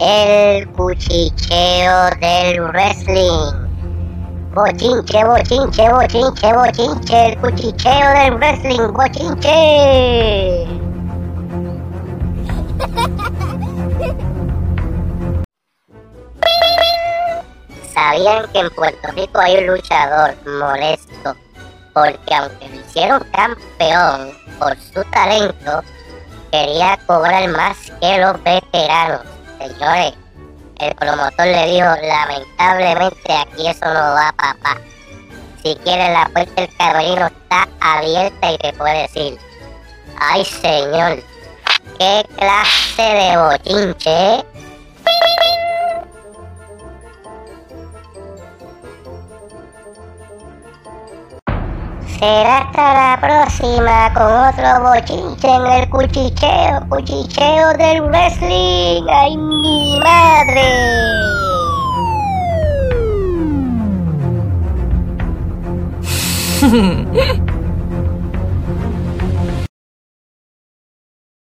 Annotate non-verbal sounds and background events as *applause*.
El cuchicheo del wrestling. Bochinche, bochinche, bochinche, bochinche. El cuchicheo del wrestling. Bochinche. ¿Sabían que en Puerto Rico hay un luchador molesto? Porque aunque lo hicieron campeón por su talento, quería cobrar más que los veteranos. Señores, el promotor le dijo, lamentablemente aquí eso no va, papá. Si quieres la puerta del camerino está abierta y te puede decir, ay señor, qué clase de bochinche, ¿eh? Será hasta la próxima con otro bochinche en el cuchicheo, cuchicheo del wrestling. ¡Ay, mi madre! *laughs*